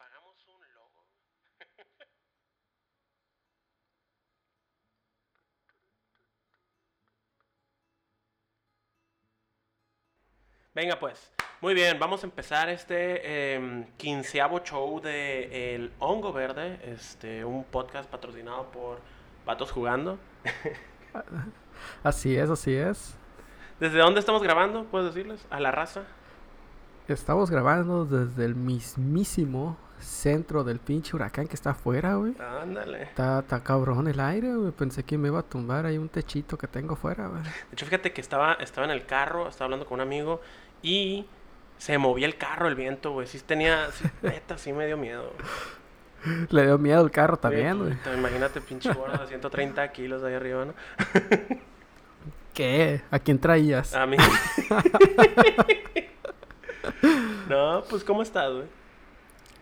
pagamos un logo. Venga pues, muy bien, vamos a empezar este em, quinceavo show de El Hongo Verde, este, un podcast patrocinado por Patos Jugando. Así es, así es. ¿Desde dónde estamos grabando? ¿Puedes decirles? A la raza. Estamos grabando desde el mismísimo centro del pinche huracán que está afuera, güey. Ándale. Está, está cabrón el aire, güey. Pensé que me iba a tumbar ahí un techito que tengo afuera, güey. De hecho, fíjate que estaba, estaba en el carro, estaba hablando con un amigo y se movía el carro, el viento, güey. Sí tenía, sí, neta, sí me dio miedo. güey. Le dio miedo el carro también, güey. puta, Imagínate, pinche gordo de 130 kilos ahí arriba, ¿no? ¿Qué? ¿A quién traías? A mí. no, pues, ¿cómo estás, güey?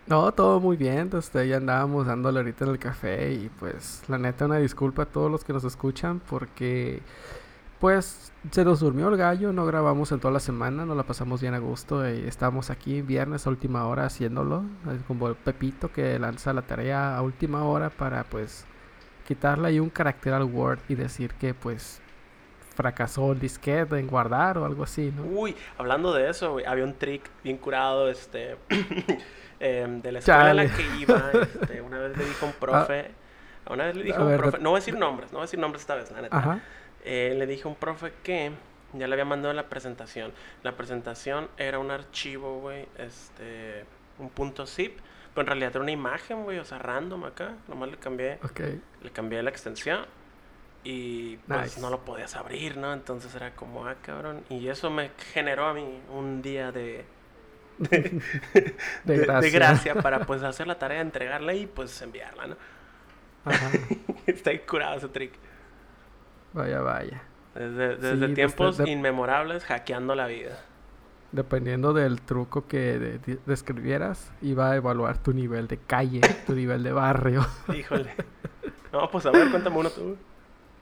No, todo muy bien. Este, ya andábamos dándole ahorita en el café y pues la neta una disculpa a todos los que nos escuchan porque pues se nos durmió el gallo, no grabamos en toda la semana, nos la pasamos bien a gusto y estamos aquí viernes a última hora haciéndolo, es como el Pepito que lanza la tarea a última hora para pues quitarle ahí un carácter al Word y decir que pues fracasó el disquete en guardar o algo así, ¿no? Uy, hablando de eso, güey, había un trick bien curado, este, em, de la escuela en la Chale. que iba, este, una vez le dijo un profe, una vez le dijo a un ver, profe, no voy a decir nombres, no voy a decir nombres esta vez, la neta. Ajá. Eh, le dije a un profe que ya le había mandado la presentación. La presentación era un archivo, güey, este, un punto zip, pero en realidad era una imagen, güey, o sea, random acá, nomás le cambié, le cambié la extensión y pues Nice. no lo podías abrir, ¿no? Entonces era como, ah, cabrón, y eso me generó a mí un día de... De, De de gracia. gracia para pues hacer la tarea, entregarla y pues enviarla, ¿no? Ajá. Está ahí curado ese trick. Vaya, vaya. Desde, desde Sí, tiempos inmemorables hackeando la vida. Dependiendo del truco que de- de- describieras, iba a evaluar tu nivel de calle, tu nivel de barrio. Híjole. No, pues a ver, cuéntame uno tú.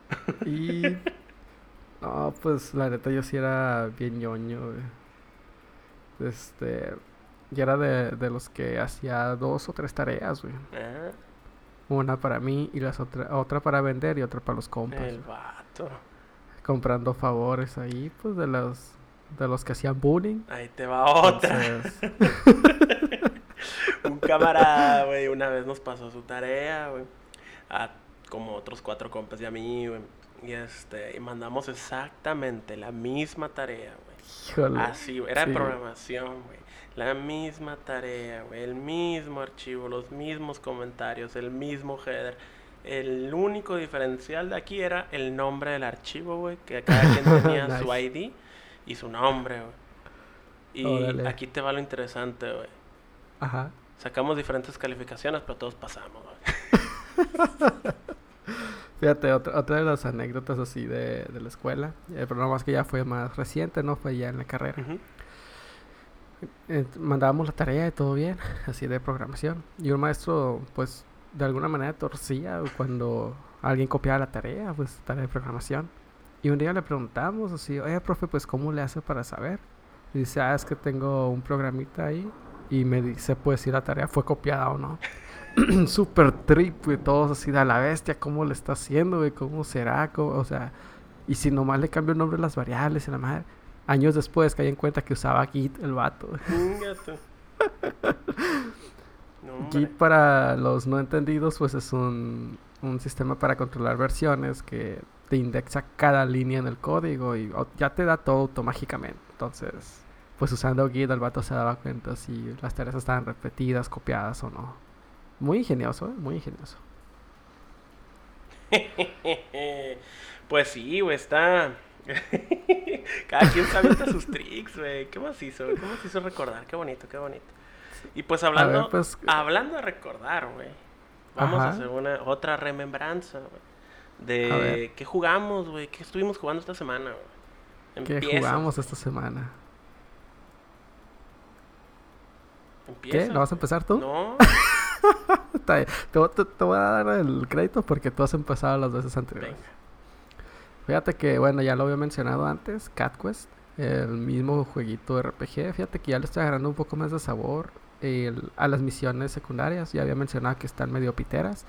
Y. No, pues la neta yo sí era bien ñoño, güey. Este. Yo era de, de los que hacía dos o tres tareas, güey. Ah, Una para mí y las otra, otra para vender y otra para los compas. el güey. vato. Comprando favores ahí, pues de los de los que hacían bullying. Ahí te va otra. Entonces, Un camarada, güey, una vez nos pasó su tarea, güey. A como otros cuatro compas y a mí, güey. Y este, y mandamos exactamente la misma tarea, güey. híjole. Así, güey, era de sí. programación, güey. La misma tarea, güey. El mismo archivo, los mismos comentarios, el mismo header. El único diferencial de aquí era el nombre del archivo, güey. Que cada quien tenía su. ID y su nombre, güey. Y Órale. aquí te va lo interesante, güey. Ajá. Sacamos diferentes calificaciones, pero todos pasamos, güey. Fíjate, otra, otra de las anécdotas así de, de la escuela, eh, pero nada más que ya fue más reciente, no fue ya en la carrera. Eh, mandábamos la tarea y todo bien, así de programación. Y un maestro, pues, de alguna manera torcía cuando alguien copiaba la tarea, pues, tarea de programación. Y un día le preguntamos así, oye, profe, pues, ¿cómo le hace para saber? Y dice, ah, es que tengo un programita ahí. Y me dice, pues, si la tarea fue copiada o no. Super trip, güey, todos así de a la bestia, ¿cómo le está haciendo, güey? ¿Cómo será? ¿Cómo- O sea, y si nomás le cambio el nombre a las variables y la madre. Años después caí en cuenta que usaba Git el vato. No. Git para los no entendidos, pues es un, un sistema para controlar versiones que te indexa cada línea en el código y ya te da todo automáticamente. Entonces, pues usando Git el vato se daba cuenta si las tareas estaban repetidas, copiadas o no. Muy ingenioso, ¿eh? muy ingenioso. Pues sí, güey, está. Cada quien sabe hasta sus tricks, güey. ¿Qué más hizo? güey? ¿Qué hizo recordar? Qué bonito, qué bonito. Y pues hablando, ver, pues, hablando de recordar, güey. Vamos a hacer una otra remembranza, güey. De qué jugamos, güey. ¿Qué estuvimos jugando esta semana, güey? ¿Qué jugamos esta semana? empieza. ¿Qué? ¿No vas a empezar tú? No, Bien. Te, voy- te- te voy a dar el crédito porque tú has empezado las veces anteriores. venga. Fíjate que, bueno, ya lo había mencionado antes, Cat Quest, el mismo jueguito RPG. Fíjate que ya le estoy agarrando un poco más de sabor. el- a las misiones secundarias. Ya había mencionado que están medio piteras.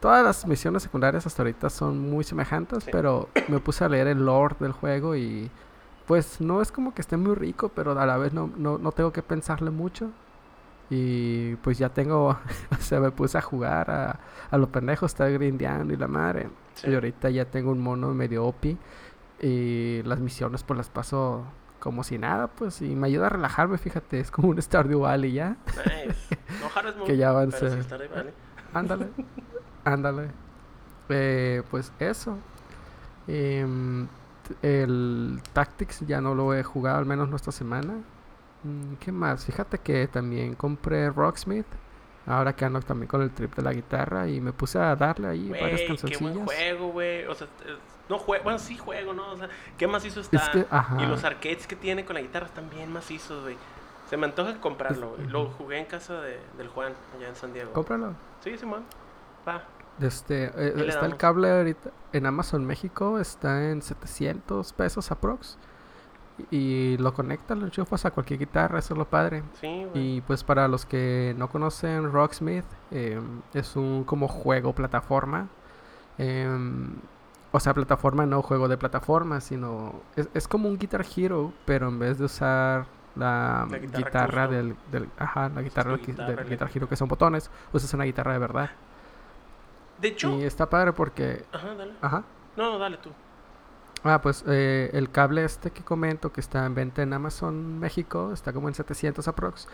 Todas las misiones secundarias hasta ahorita son muy semejantes, Sí. pero me puse a leer el lore del juego y pues no es como que esté muy rico, pero a la vez no, no, no tengo que pensarle mucho. Y pues ya tengo, o sea, me puse a jugar a, a los pendejos, estar grindeando y la madre. Sí. Y ahorita ya tengo un mono medio OP y las misiones pues las paso como si nada, pues, y me ayuda a relajarme, fíjate, es como un Stardew Valley ya. Nice. No Harvest Que ya pero avance. sí Stardew Valley. Ándale, ándale. Eh, pues eso. Em, el Tactics ya no lo he jugado, al menos no esta semana. Mm, ¿Qué más? Fíjate que también compré Rocksmith. Ahora que ando también con el trip de la guitarra y me puse a darle ahí varias Güey, qué buen cancioncillas. juego, güey. O sea, no juego, bueno, sí juego, ¿no? O sea, qué macizo está. Es que. Y los arcades que tiene con la guitarra están bien macizos, güey. Se me antoja comprarlo, güey. Lo jugué en casa de, del Juan, allá en San Diego. Cómpralo. Sí, Simón. Va. Este, eh, está el cable ahorita en Amazon México, está en 700 pesos aprox. Y lo conectas, lo enchufas a cualquier guitarra, eso es lo padre. Sí. Y pues para los que no conocen Rocksmith, em, es un como juego plataforma. Em, o sea, plataforma no juego de plataforma, sino es, es como un Guitar Hero, pero en vez de usar la, La guitarra del, del- ajá, la guitarra del, qui- guitarra del Guitar. Hero que son botones, usas una guitarra de verdad. De hecho. Y está padre porque, Ajá, dale. ajá, No, no, dale tú. Ah, pues eh, el cable este que comento que está en venta en Amazon México está como en 700 aprox.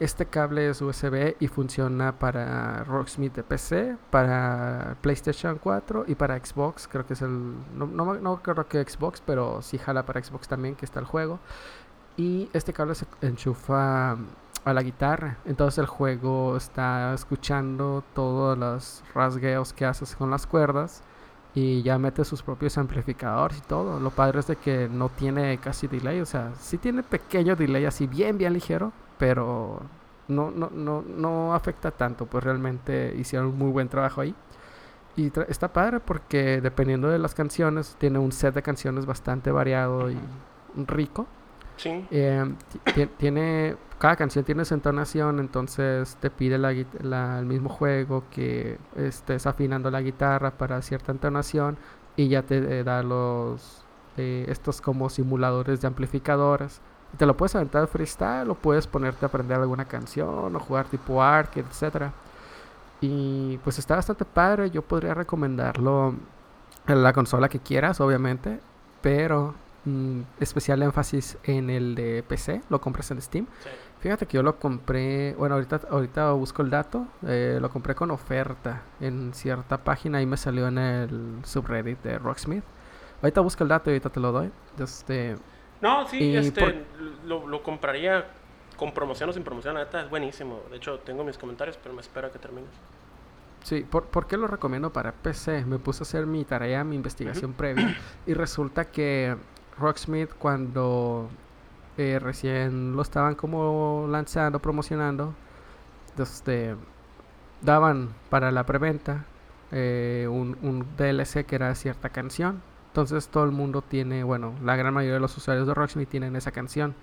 Este cable es USB y funciona para Rocksmith de PC, para PlayStation 4 y para Xbox. Creo que es el. No, no, no creo que Xbox, pero sí jala para Xbox también, que está el juego. Y este cable se enchufa a la guitarra. Entonces el juego está escuchando todos los rasgueos que haces con las cuerdas y ya mete sus propios amplificadores y todo. Lo padre es de que no tiene casi delay, o sea, sí tiene pequeño delay así bien bien ligero, pero no no no no afecta tanto, pues realmente hicieron un muy buen trabajo ahí. Y está padre porque dependiendo de las canciones tiene un set de canciones bastante variado y rico. Eh, ti- ti- tiene cada canción tiene su entonación, entonces te pide la, la- el mismo juego que estés afinando la guitarra para cierta entonación y ya te eh, da los eh, estos como simuladores de amplificadores. Te lo puedes aventar freestyle o puedes ponerte a aprender alguna canción o jugar tipo arcade, etcétera. Y pues está bastante padre, yo podría recomendarlo en la consola que quieras, obviamente, pero mm, especial énfasis en el de PC, lo compras en Steam. sí. Fíjate que yo lo compré, bueno, ahorita, ahorita busco el dato, eh, lo compré con oferta en cierta página y me salió en el subreddit de Rocksmith. Ahorita busco el dato y ahorita te lo doy. Este, No, sí, este, por- lo, lo compraría con promoción o sin promoción, la neta es buenísimo. De hecho, tengo mis comentarios, pero me espero a que termines. Sí, ¿por, por qué lo recomiendo para PC? Me puse a hacer mi tarea, mi investigación previa y resulta que Rocksmith cuando eh, recién lo estaban como lanzando, promocionando, este, daban para la preventa eh, un, un DLC que era cierta canción. Entonces todo el mundo tiene, bueno, la gran mayoría de los usuarios de Rocksmith tienen esa canción.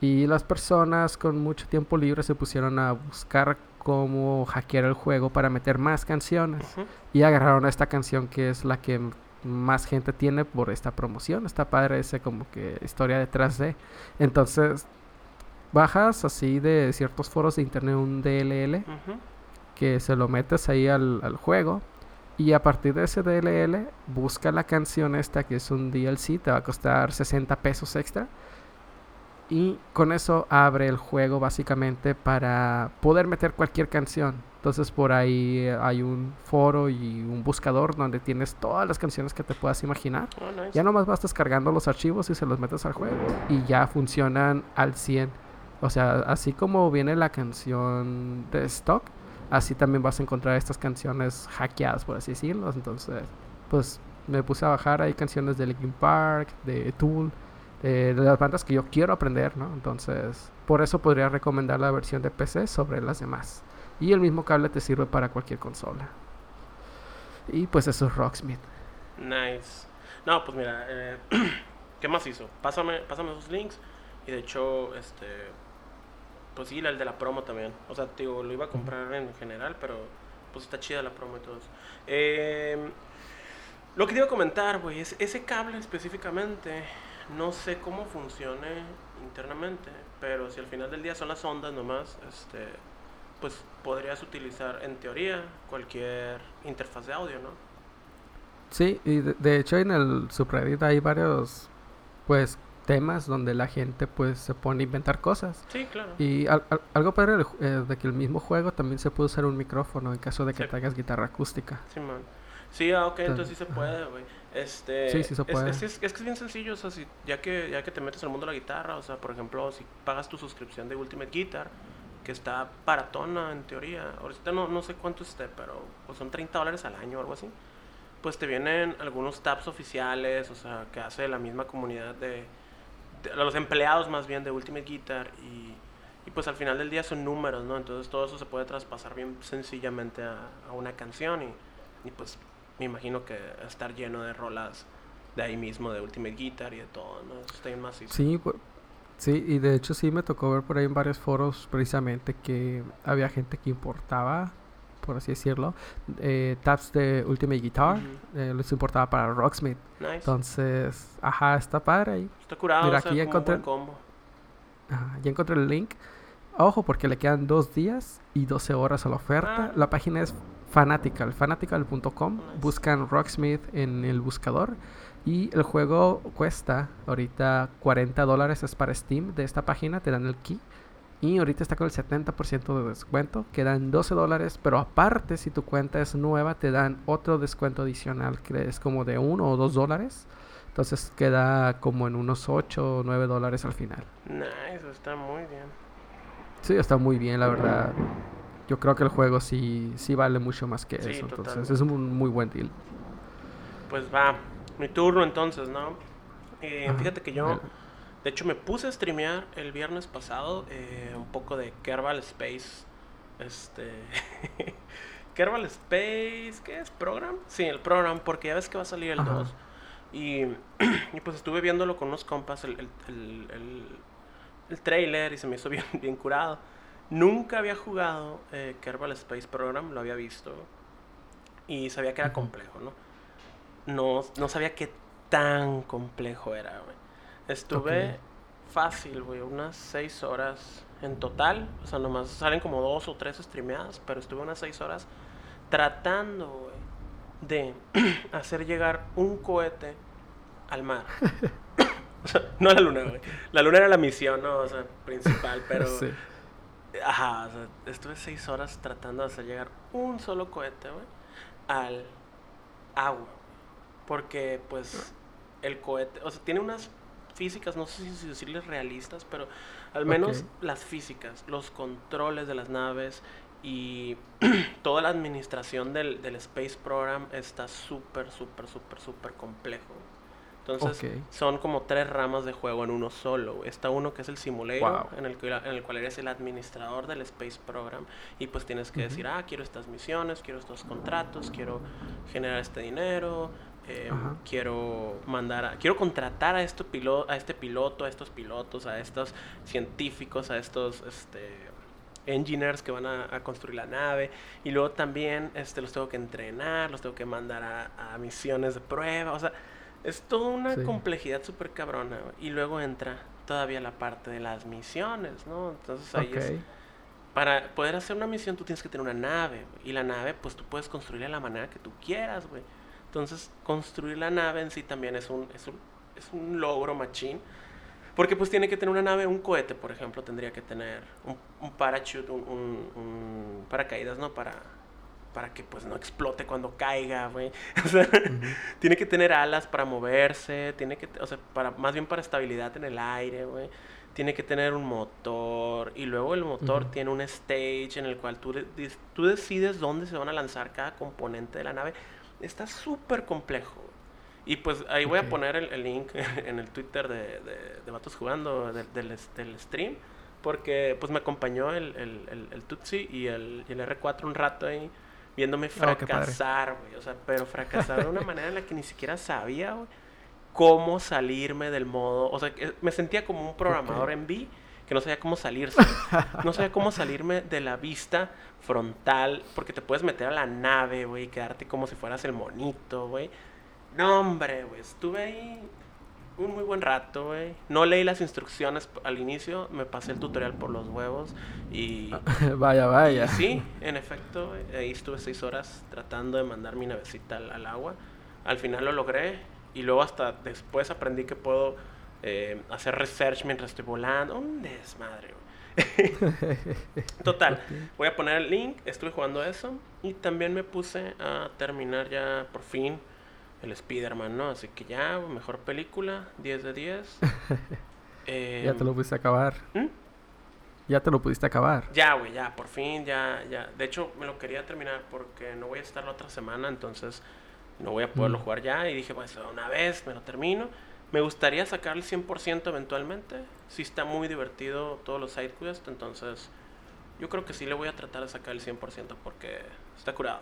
Y las personas con mucho tiempo libre se pusieron a buscar cómo hackear el juego para meter más canciones. Y agarraron a esta canción que es la que más gente tiene por esta promoción. Está padre ese como que historia detrás de. Entonces, bajas así de ciertos foros de internet un DLL que se lo metes ahí al, al juego. Y a partir de ese DLL, busca la canción esta que es un DLC, te va a costar 60 pesos extra. Y con eso abre el juego básicamente para poder meter cualquier canción. Entonces por ahí eh, hay un foro y un buscador donde tienes todas las canciones que te puedas imaginar. Oh, nice. Ya nomás vas descargando los archivos y se los metes al juego y ya funcionan al 100. O sea, así como viene la canción de stock, así también vas a encontrar estas canciones hackeadas, por así decirlo. Entonces, pues me puse a bajar ahí canciones de Linkin Park, de Tool, de, de las bandas que yo quiero aprender, ¿no? Entonces, por eso podría recomendar la versión de PC sobre las demás. Y el mismo cable te sirve para cualquier consola. Y pues eso es Rocksmith. Nice. No, pues mira, eh, ¿qué más hizo? Pásame, pásame esos links. Y de hecho, este. pues sí, el de la promo también. O sea, digo, lo iba a comprar en general, pero pues está chida la promo y todo eso. Eh, lo que te iba a comentar, güey, es ese cable específicamente, no sé cómo funcione internamente, pero si al final del día son las ondas nomás, este, pues podrías utilizar en teoría cualquier interfaz de audio, ¿no? Sí, y de, de hecho en el subreddit hay varios, pues, temas donde la gente pues se pone a inventar cosas. Sí, claro. Y al- al- algo padre ju- eh, de que el mismo juego también se puede usar un micrófono en caso de que Sí. traigas guitarra acústica. Sí, man. Sí, ah, ok, entonces sí se puede, güey. Este, Sí, sí se es- puede. Es, es- es que es bien sencillo, o sea, si, ya, que, ya que te metes al mundo de la guitarra, o sea, por ejemplo, si pagas tu suscripción de Ultimate Guitar, que está baratona en teoría, ahorita no, no sé cuánto esté, pero pues, son 30 dólares al año o algo así, pues te vienen algunos tabs oficiales, o sea, que hace la misma comunidad de, de- los empleados más bien de Ultimate Guitar y, y, pues al final del día son números, ¿no? Entonces todo eso se puede traspasar bien sencillamente a, a una canción y, y, pues me imagino que estar lleno de rolas de ahí mismo, de Ultimate Guitar y de todo, ¿no? Eso está bien macizo. Sí, pu- sí, y de hecho sí me tocó ver por ahí en varios foros precisamente que había gente que importaba, por así decirlo, eh, tabs de Ultimate Guitar, eh, les importaba para Rocksmith. Nice. Entonces, ajá, está padre ahí. está curado, mira, o sea, aquí ya encontré- combo. Ajá, ya encontré el link. Ojo, porque le quedan dos días y 12 horas a la oferta. Ah. La página es Fanatical, fanatical.com. Nice. Buscan Rocksmith en el buscador. Y el juego cuesta ahorita 40 dólares. Es para Steam de esta página. Te dan el key. Y ahorita está con el 70% de descuento. Quedan 12 dólares. Pero aparte, si tu cuenta es nueva, te dan otro descuento adicional. Que es como de 1 o 2 dólares. Entonces queda como en unos 8 o 9 dólares al final. Nice, está muy bien. Sí, está muy bien, la verdad. Yo creo que el juego sí, sí vale mucho más que Sí, eso. Entonces es un muy buen deal. Pues va, mi turno entonces, ¿no? Eh, fíjate que yo, de hecho, me puse a streamear el viernes pasado eh, un poco de Kerbal Space. Este. Kerbal Space, ¿qué es? ¿Program? Sí, el program, porque ya ves que va a salir el Ajá. 2. Y, y pues estuve viéndolo con unos compas, el, el, el, el- el trailer, y se me hizo bien, bien curado. Nunca había jugado eh, Kerbal Space Program, lo había visto. Y sabía que era complejo, ¿no? No, no sabía qué tan complejo era, güey. Estuve fácil, güey, unas 6 horas en total. O sea, nomás salen como dos o tres streameadas, pero estuve unas 6 horas tratando, güey, de hacer llegar un cohete al mar. o sea, no a la luna, güey. La luna era la misión, ¿no? O sea, principal, pero... Sí. Ajá, o sea, estuve seis horas tratando de hacer llegar un solo cohete, güey, al agua. Porque, pues, el cohete, o sea, tiene unas físicas, no sé si decirles realistas, pero al menos las físicas, los controles de las naves y toda la administración del, del Space Program está súper, súper, súper, súper complejo. Entonces, son como tres ramas de juego en uno solo. Está uno que es el simulator, Wow. en, el que, en el cual eres el administrador del Space Program. Y pues tienes que decir, ah, quiero estas misiones, quiero estos contratos, quiero generar este dinero, eh, quiero mandar a, quiero contratar a este piloto, a este piloto, a estos pilotos, a estos científicos, a estos este engineers que van a, a construir la nave y luego también este los tengo que entrenar, los tengo que mandar a, a misiones de prueba, o sea, es toda una Sí. complejidad súper cabrona. Y luego entra todavía la parte de las misiones, ¿no? Entonces ahí es... Para poder hacer una misión tú tienes que tener una nave. Y la nave pues tú puedes construirla de la manera que tú quieras, güey. Entonces construir la nave en sí también es un, es un, es un logro machín. Porque pues tiene que tener una nave, un cohete, por ejemplo, tendría que tener un, un parachute, un, paracaídas, ¿no? Para, para que pues no explote cuando caiga, güey. O sea, tiene que tener alas para moverse, tiene que, o sea, para, más bien para estabilidad en el aire, güey. Tiene que tener un motor y luego el motor tiene un stage en el cual tú, tú decides dónde se van a lanzar cada componente de la nave. Está súper complejo. Y pues ahí voy a poner el, el link en el Twitter de, de, de Vatos Jugando de- del, del stream. Porque pues me acompañó el, el, el, Tutsi y el, y el R4 un rato ahí viéndome Oh, fracasar, güey. O sea, pero fracasar de una manera en la que ni siquiera sabía, güey, cómo salirme del modo. O sea, me sentía como un programador en B que no sabía cómo salirse. No sabía cómo salirme de la vista frontal, porque te puedes meter a la nave, güey, y quedarte como si fueras el monito, güey. No, hombre, güey, estuve ahí un muy buen rato, güey. No leí las instrucciones al inicio, me pasé el tutorial por los huevos y... vaya, vaya. y sí, en efecto, güey, ahí estuve seis horas tratando de mandar mi navecita al, al agua. Al final lo logré y luego hasta después aprendí que puedo eh, hacer research mientras estoy volando. Un desmadre, güey. Total, voy a poner el link, estuve jugando eso y también me puse a terminar ya por fin el Spider-Man, ¿no? Así que ya, mejor película, 10 de 10. Eh, ya te lo pudiste acabar. ¿Mm? Ya te lo pudiste acabar. Ya, güey, ya, por fin, ya, ya. De hecho, me lo quería terminar porque no voy a estar la otra semana, entonces no voy a poderlo Mm. jugar ya. Y dije, pues una vez me lo termino. Me gustaría sacar el 100% eventualmente. Sí está muy divertido todos los side quests, entonces yo creo que sí le voy a tratar de sacar el 100% porque está curado.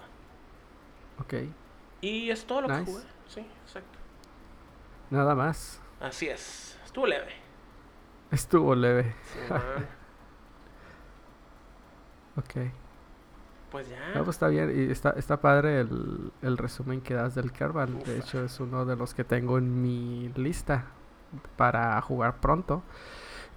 Ok. Y es todo lo que jugué. Sí, exacto. Nada más. Así es. Estuvo leve. Estuvo leve. Sí. Ok. Pues ya. No, pues está bien. Y está, está padre el, el resumen que das del. De hecho, es uno de los que tengo en mi lista para jugar pronto.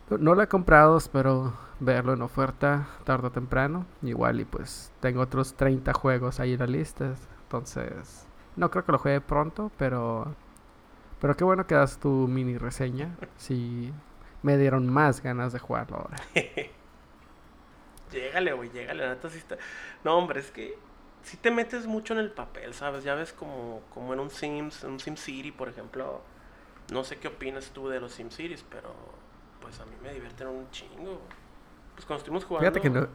No- No lo he comprado, espero verlo en oferta tarde o temprano. Igual y pues tengo otros 30 juegos ahí en la lista. Entonces, no creo que lo juegue pronto, pero... Pero qué bueno que das tu mini reseña. Sí, me dieron más ganas de jugarlo ahora. Llégale, güey, llégale. La neta sí está. No, hombre, es que si te metes mucho en el papel, ¿sabes? Ya ves como, como en un Sims, en un Sim City, por ejemplo. No sé qué opinas tú de los Sim Cities, pero pues a mí me divierten un chingo. Pues cuando estuvimos jugando. Fíjate que no,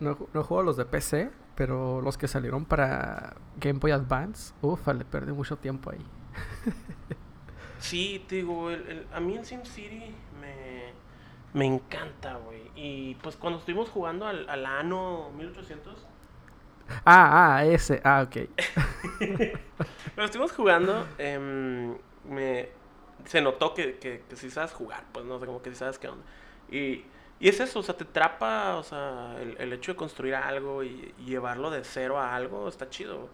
no, no juego los de PC, pero los que salieron para Game Boy Advance, ufa, le perdí mucho tiempo ahí. Sí, te digo, el- el- a mí el Sim City me, me encanta, güey. Y pues cuando estuvimos jugando al, al Ano 1800. Ah, ah, ese, ah, ok. Cuando estuvimos jugando, em, me, se notó que, que, que sí sabes jugar, pues no sé, como que sí sabes qué onda. Y, y es eso, o sea, te atrapa, o sea, el, el hecho de construir algo y, y llevarlo de cero a algo está chido.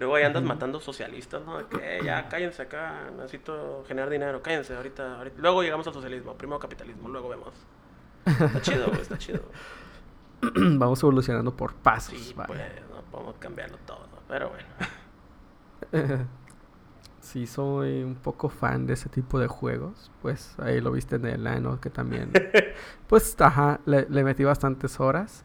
Luego ahí andas matando socialistas, ¿no? De que "Eh, ya cállense acá, necesito generar dinero, cállense ahorita, ahorita. Luego llegamos al socialismo, primero capitalismo, luego vemos. Está chido, güey, está chido. Vamos evolucionando por pasos. Sí, vaya. pues, no podemos cambiarlo todo, pero bueno. sí, soy un poco fan de ese tipo de juegos. Pues ahí lo viste en el Ano, que también. pues, ajá, le, le metí bastantes horas.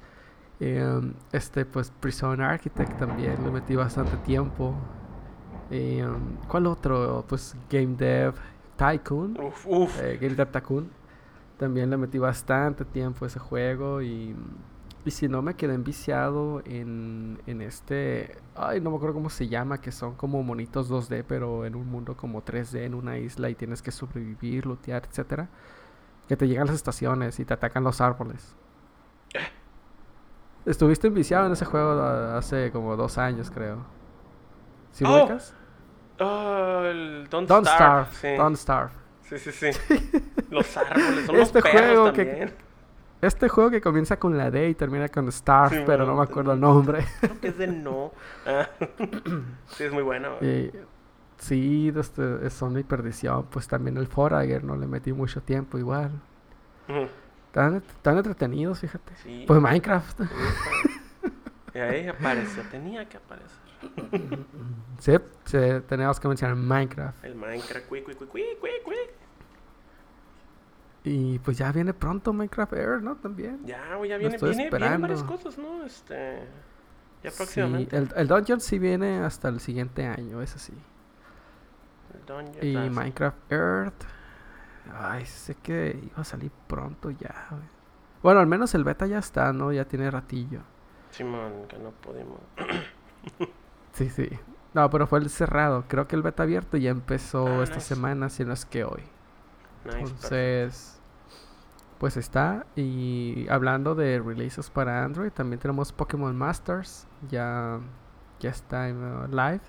Em, este, pues, Prison Architect también le metí bastante tiempo. Em, ¿Cuál otro? Pues, Game Dev Tycoon. Uf, uf. eh, Game Dev Tycoon. También le metí bastante tiempo a ese juego y, y si no me quedé enviciado en, en este, ay no me acuerdo cómo se llama, que son como monitos 2D pero en un mundo como 3D en una isla y tienes que sobrevivir, lootear, etcétera. Que te llegan las estaciones y te atacan los árboles. Estuviste enviciado en ese juego a- hace como dos años creo. ¿Sí lo Oh, ubicas? Oh, el Don't, Don't Starve. Starve. Sí. Don't Starve. sí, sí, sí. Los árboles, son Este los perros juego que- también. Este juego que comienza con la D y termina con Starve, Sí, pero no me acuerdo el nombre. Creo que es de no. Ah, sí, es muy bueno. sí, este, son mi perdición. Pues también el Forager, no le metí mucho tiempo igual. Ujú. Tan, tan entretenidos, fíjate. Sí. Pues Minecraft. Y ahí apareció, tenía que aparecer. sí, sí, tenemos que mencionar Minecraft. El Minecraft, cui, cui, cui, cui, cui. Y pues ya viene pronto Minecraft Air, ¿no? También. Ya, güey, ya viene, viene, vienen varias esperando. cosas, ¿no? Este. Ya Sí, próximamente. el, el Dungeon sí viene hasta el siguiente año, eso sí. El Dungeon, Y ah, sí. Minecraft Earth. Ay, sé que iba a salir pronto ya, güey. Bueno, al menos el beta ya está, ¿no? Ya tiene ratillo. Simón, que no pudimos. Sí, sí. No, pero fue el cerrado. Creo que el beta abierto ya empezó Ah, esta nice. semana, si no es que hoy. Nice, perfecto. Entonces, pues está. Y hablando de releases para Android, también tenemos Pokémon Masters. Ya, ya está en uh, live.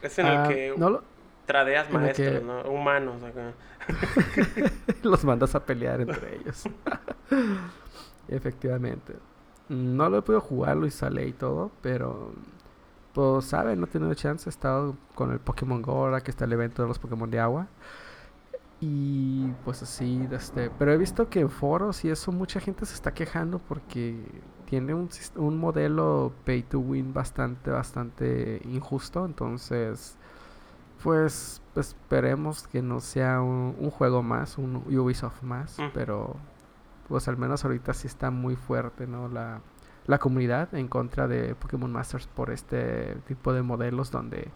Es en el Ah, que no lo- tradeas maestros, que- ¿no? Humanos acá. Los mandas a pelear entre ellos. Efectivamente. No lo he podido jugar, lo instalé y todo, pero pues saben, no he tenido chance, he estado con el Pokémon Go ahora que está el evento de los Pokémon de agua. Y pues así, este, pero he visto que en foros y eso mucha gente se está quejando porque tiene un, un modelo pay to win bastante, bastante injusto, entonces pues esperemos que no sea un, un juego más, un Ubisoft más, pero pues al menos ahorita sí está muy fuerte, ¿no? La, la comunidad en contra de Pokémon Masters por este tipo de modelos donde,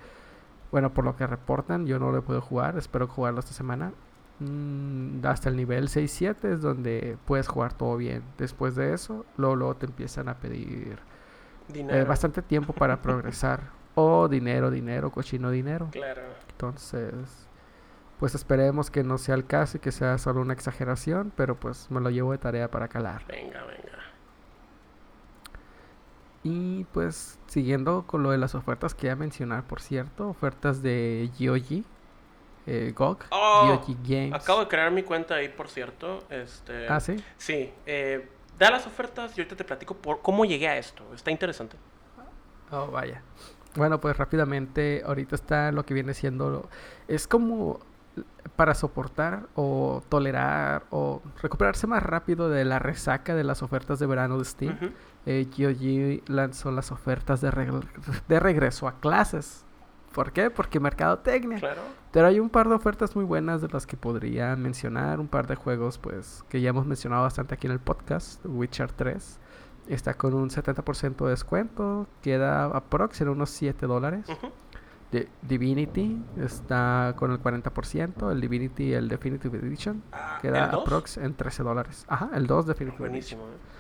bueno, por lo que reportan, yo no lo puedo jugar, espero jugarlo esta semana. Mm, hasta el nivel 6-7 es donde puedes jugar todo bien. Después de eso, luego, luego te empiezan a pedir eh, bastante tiempo para progresar. O dinero, dinero, cochino dinero. Claro. Entonces, pues esperemos que no sea el caso y que sea solo una exageración, pero pues me lo llevo de tarea para calar. Venga, venga. Y pues siguiendo con lo de las ofertas que iba a mencionar, por cierto, ofertas de GOG, eh, GOG, Oh, GOG Games. Acabo de crear mi cuenta ahí, por cierto. Este, Ah, sí. Sí, eh, da las ofertas y ahorita te platico por cómo llegué a esto. Está interesante. Oh, vaya. Bueno, pues rápidamente, ahorita está lo que viene siendo. Es como para soportar o tolerar o recuperarse más rápido de la resaca de las ofertas de verano de Steam. Ujú. eh, GOG lanzó las ofertas de, reg- de regreso a clases. ¿Por qué? Porque mercadotecnia. Claro. Pero hay un par de ofertas muy buenas de las que podría mencionar. Un par de juegos, pues, que ya hemos mencionado bastante aquí en el podcast. Witcher 3 está con un 70% de descuento. Queda aprox en unos 7 dólares. De- Divinity está con el 40%. El Divinity, el Definitive Edition, Ah, queda aprox en 13 dólares. Ajá, el 2 Definitive Edition. Buenísimo. eh.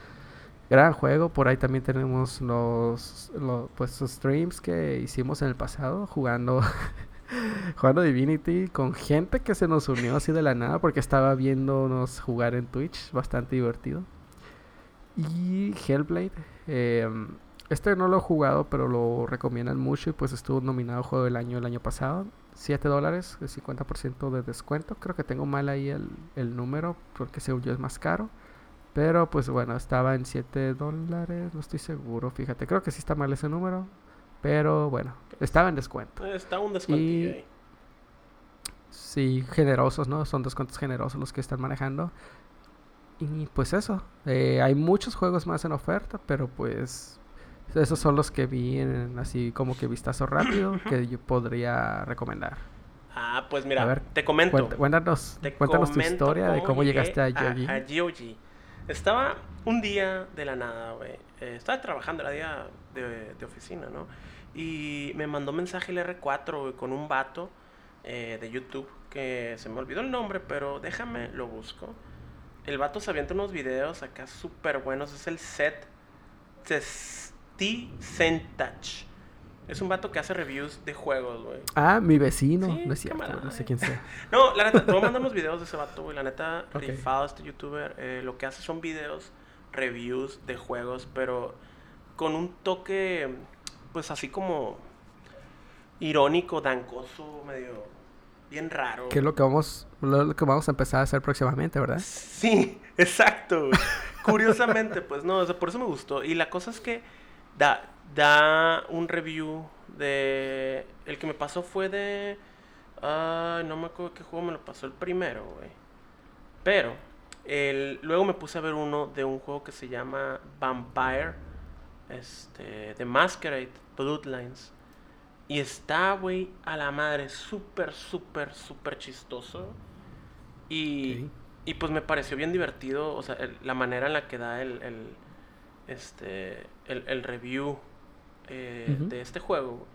Gran juego, por ahí también tenemos los, los pues los streams que hicimos en el pasado jugando jugando Divinity con gente que se nos unió así de la nada porque estaba viéndonos jugar en Twitch, bastante divertido. Y Hellblade, eh, este no lo he jugado, pero lo recomiendan mucho y pues estuvo nominado Juego del Año el año pasado. 7 dólares, el 50% de descuento. Creo que tengo mal ahí el, el número porque según yo es más caro. Pero pues bueno, estaba en 7 dólares, no estoy seguro, fíjate. Creo que sí está mal ese número. Pero bueno, estaba en descuento. Eh, Está un descuentillo Y- ahí. Sí, generosos, ¿no? Son descuentos generosos los que están manejando. Y pues eso, eh, hay muchos juegos más en oferta, pero pues esos son los que vi en así como que vistazo rápido que yo podría recomendar. Ah, pues mira, A ver, te comento. Cuéntanos, Te cuéntanos tu historia de cómo llegaste a GOG. A, GOG. Estaba un día de la nada, güey. Eh, estaba trabajando, era día de, de oficina, ¿no? Y me mandó mensaje el R4 güey, con un vato eh, de YouTube que se me olvidó el nombre, pero déjame, lo busco. El vato se avienta unos videos acá súper buenos. Es el set T Centach. Es un vato que hace reviews de juegos, güey. Ah, mi vecino, Sí, no es cierto, camarada. no sé quién sea. No, la neta, mandar unos videos de ese vato, güey. La neta, rifado este youtuber. eh, lo que hace son videos, reviews de juegos, pero con un toque, pues así como irónico, dancoso, medio bien raro. Que es lo que vamos, lo, que vamos a empezar a hacer próximamente, ¿verdad? Sí, exacto. Curiosamente, pues no, o sea, por eso me gustó. Y la cosa es que da, da un review de... El que me pasó fue de... Ay, no me acuerdo qué juego me lo pasó el primero, güey. Pero el, luego me puse a ver uno de un juego que se llama Vampire. Este, The Masquerade Bloodlines. Y está, güey, a la madre, súper, súper, súper chistoso. Y, y pues me pareció bien divertido, o sea, el- la manera en la que da el, el, este, el, el review eh, de este juego.